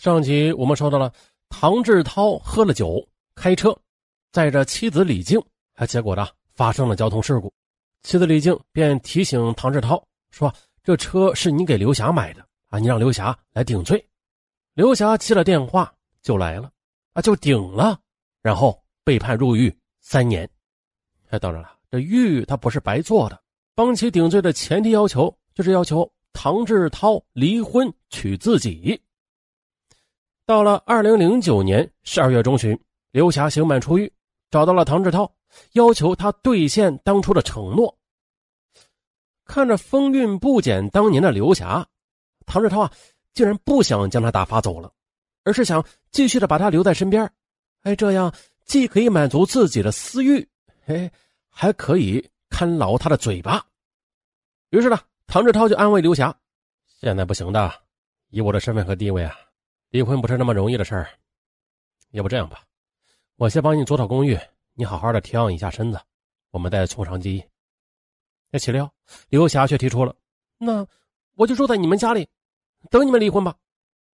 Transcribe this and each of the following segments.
上集我们说到了，唐志涛喝了酒开车，载着妻子李静，还结果呢发生了交通事故。妻子李静便提醒唐志涛说：“这车是你给刘霞买的啊，你让刘霞来顶罪。”刘霞接了电话就来了，啊，就顶了，然后被判入狱三年。哎，当然了，这狱他不是白做的，帮其顶罪的前提要求就是要求唐志涛离婚娶自己。到了二零零九年十二月中旬，刘霞刑满出狱，找到了唐志涛，要求他兑现当初的承诺。看着风韵不减当年的刘霞，唐志涛啊，竟然不想将他打发走了，而是想继续的把他留在身边。哎，这样既可以满足自己的私欲，哎，还可以看牢他的嘴巴。于是呢，唐志涛就安慰刘霞：“现在不行的，以我的身份和地位啊。”离婚不是那么容易的事儿，要不这样吧，我先帮你租套公寓，你好好的调养一下身子，我们再从长计议。那岂料刘霞却提出了：“那我就住在你们家里，等你们离婚吧，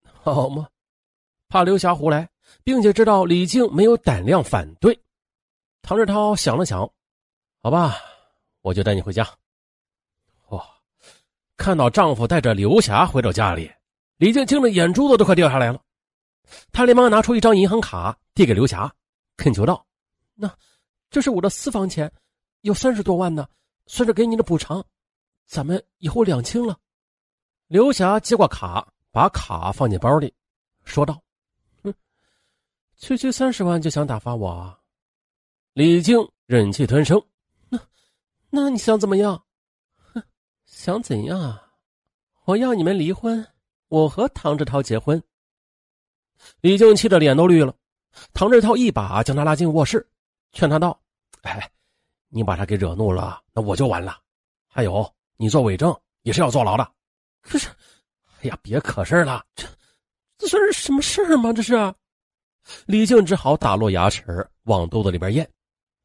好吗？”怕刘霞胡来，并且知道李静没有胆量反对，唐志涛想了想：“好吧，我就带你回家。”哇，看到丈夫带着刘霞回到家里。李静听着，眼珠子都快掉下来了。他连忙拿出一张银行卡递给刘霞，恳求道：“那这是我的私房钱，有三十多万呢，算是给你的补偿。咱们以后两清了。”刘霞接过卡，把卡放进包里，说道：“哼，区区三十万就想打发我？”李静忍气吞声：“那那你想怎么样？哼，想怎样啊？我要你们离婚。”我和唐志涛结婚，李静气得脸都绿了。唐志涛一把将他拉进卧室，劝他道：“哎，你把他给惹怒了，那我就完了。还有，你做伪证也是要坐牢的。可是，哎呀，别可事了，这这算是什么事儿吗？这是。”李静只好打落牙齿往肚子里边咽。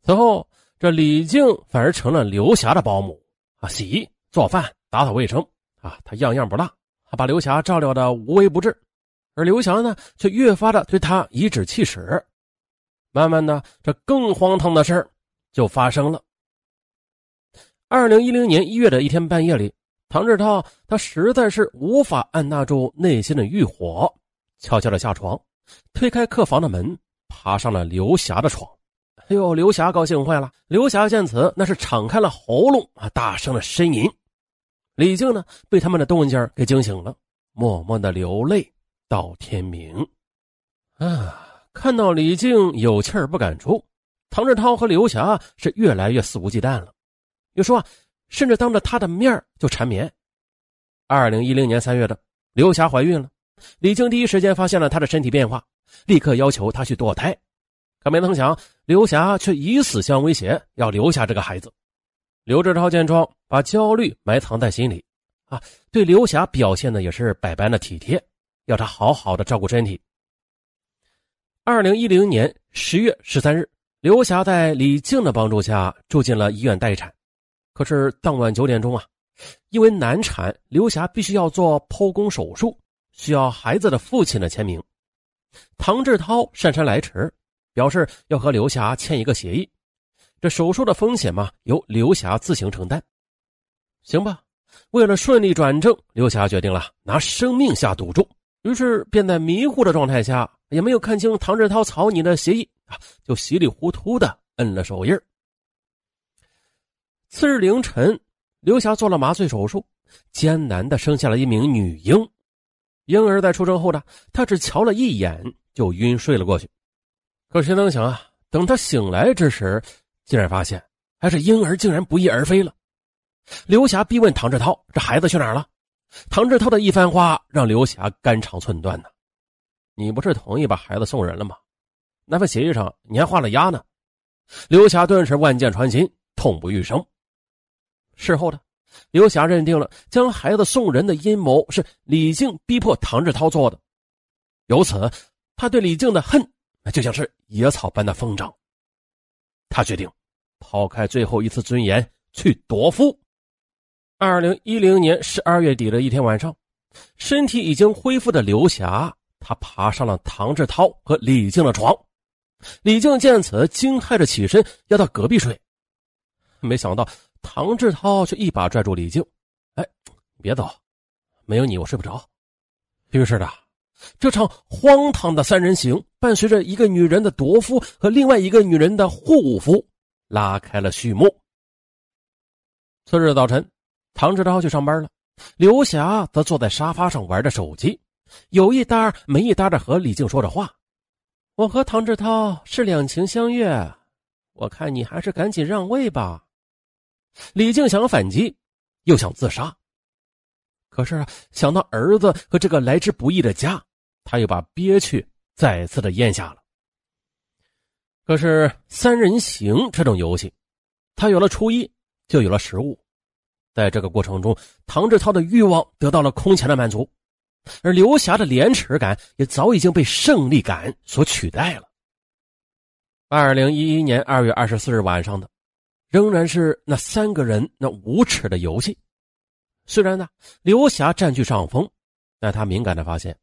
此后，这李静反而成了刘霞的保姆啊，洗衣、做饭、打扫卫生啊，她样样不落。他把刘霞照料的无微不至，而刘霞呢，却越发的对他颐指气使。慢慢的，这更荒唐的事儿就发生了。二零一零年一月的一天半夜里，唐志涛他实在是无法按捺住内心的欲火，悄悄的下床，推开客房的门，爬上了刘霞的床。哎呦，刘霞高兴坏了。刘霞见此，那是敞开了喉咙啊，大声的呻吟。李静呢，被他们的动静给惊醒了，默默的流泪到天明。啊，看到李静有气儿不敢出，唐志涛和刘霞是越来越肆无忌惮了。有时候，甚至当着他的面就缠绵。二零一零年三月的，刘霞怀孕了，李静第一时间发现了她的身体变化，立刻要求她去堕胎。可没曾想，刘霞却以死相威胁，要留下这个孩子。刘志超见状，把焦虑埋藏在心里，啊，对刘霞表现的也是百般的体贴，要她好好的照顾身体。二零一零年十月十三日，刘霞在李静的帮助下住进了医院待产。可是当晚九点钟啊，因为难产，刘霞必须要做剖宫手术，需要孩子的父亲的签名。唐志涛姗姗来迟，表示要和刘霞签一个协议。这手术的风险嘛，由刘霞自行承担。行吧，为了顺利转正，刘霞决定了拿生命下赌注。于是便在迷糊的状态下，也没有看清唐志涛草拟的协议啊，就稀里糊涂的摁了手印次日凌晨，刘霞做了麻醉手术，艰难的生下了一名女婴。婴儿在出生后呢，她只瞧了一眼就晕睡了过去。可谁能想啊，等她醒来之时，竟然发现，还是婴儿竟然不翼而飞了。刘霞逼问唐志涛：“这孩子去哪儿了？”唐志涛的一番话让刘霞肝肠寸断呢。你不是同意把孩子送人了吗？那份协议上你还画了押呢。刘霞顿时万箭穿心，痛不欲生。事后的刘霞认定了将孩子送人的阴谋是李静逼迫唐志涛做的，由此他对李静的恨就像是野草般的疯长。他决定。抛开最后一次尊严去夺夫。二零一零年十二月底的一天晚上，身体已经恢复的刘霞她爬上了唐志涛和李静的床。李静见此，惊骇着起身要到隔壁睡，没想到唐志涛却一把拽住李静：“哎，别走，没有你我睡不着。”于是呢，这场荒唐的三人行伴随着一个女人的夺夫和另外一个女人的护夫，拉开了序幕。次日早晨，唐志涛去上班了，刘霞则坐在沙发上玩着手机，有一搭没一搭的和李静说着话。我和唐志涛是两情相悦，我看你还是赶紧让位吧。李静想反击，又想自杀，可是想到儿子和这个来之不易的家，他又把憋屈再次的咽下了。可是三人行这种游戏，他有了初一，就有了十五，在这个过程中，唐志涛的欲望得到了空前的满足。而刘霞的廉耻感也早已经被胜利感所取代了。二零一一年二月二十四日晚上的，仍然是那三个人那无耻的游戏。虽然呢，刘霞占据上风，但他敏感的发现，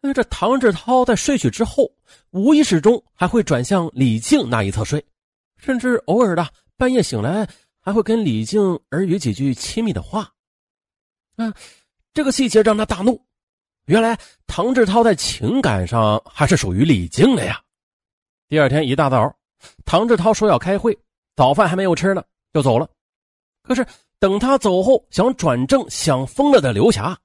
那这唐志涛在睡去之后，无意识中还会转向李静那一侧睡，甚至偶尔的半夜醒来，还会跟李静耳语几句亲密的话。嗯，这个细节让他大怒。原来唐志涛在情感上还是属于李静的呀。第二天一大早，唐志涛说要开会，早饭还没有吃呢，就走了。可是等他走后，想转正想疯了的刘霞，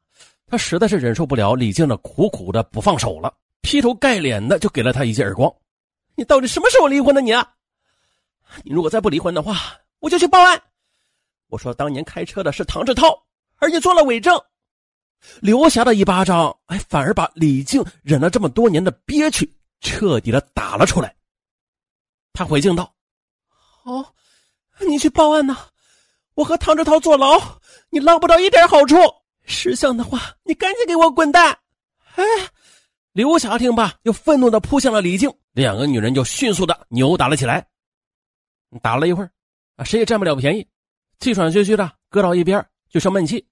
他实在是忍受不了李静的苦苦的不放手了，劈头盖脸的就给了他一记耳光。你到底什么时候离婚的？你啊，你如果再不离婚的话，我就去报案。我说当年开车的是唐志涛，而且做了伪证。刘霞的一巴掌，哎，反而把李静忍了这么多年的憋屈彻底的打了出来。他回敬道：“好，你去报案呐！我和唐志涛坐牢，你捞不到一点好处。识相的话，你赶紧给我滚蛋！”哎，刘霞听罢，又愤怒的扑向了李静，两个女人就迅速的扭打了起来。打了一会儿，啊，谁也占不了便宜，气喘吁吁的搁到一边，就生闷气。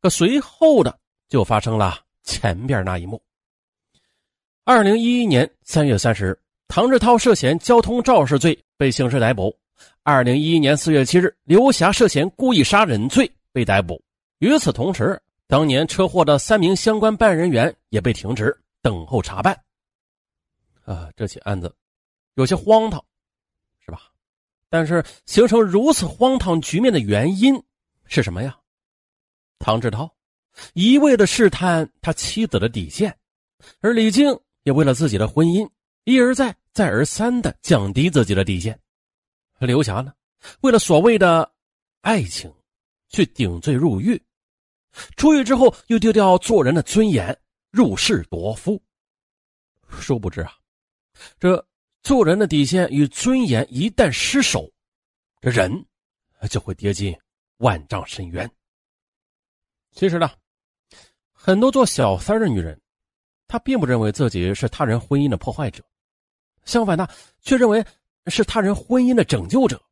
可随后的就发生了前边那一幕。二零一一年三月三十日，唐志涛涉嫌交通肇事罪被刑事逮捕。二零一一年四月七日，刘霞涉嫌故意杀人罪被逮捕。与此同时，当年车祸的三名相关办案人员也被停职，等候查办。啊，这起案子有些荒唐，是吧？但是形成如此荒唐局面的原因是什么呀？唐志涛一味的试探他妻子的底线，而李静也为了自己的婚姻一而再、再而三的降低自己的底线。刘霞呢，为了所谓的爱情，去顶罪入狱，出狱之后又丢掉做人的尊严，入室夺夫。殊不知啊，这做人的底线与尊严一旦失守，这人就会跌进万丈深渊。其实呢，很多做小三的女人，她并不认为自己是他人婚姻的破坏者，相反呢，却认为是他人婚姻的拯救者。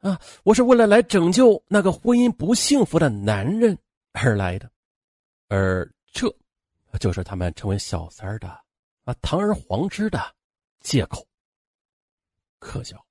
啊，我是为了来拯救那个婚姻不幸福的男人而来的，而这，就是他们成为小三的啊堂而皇之的借口。可笑。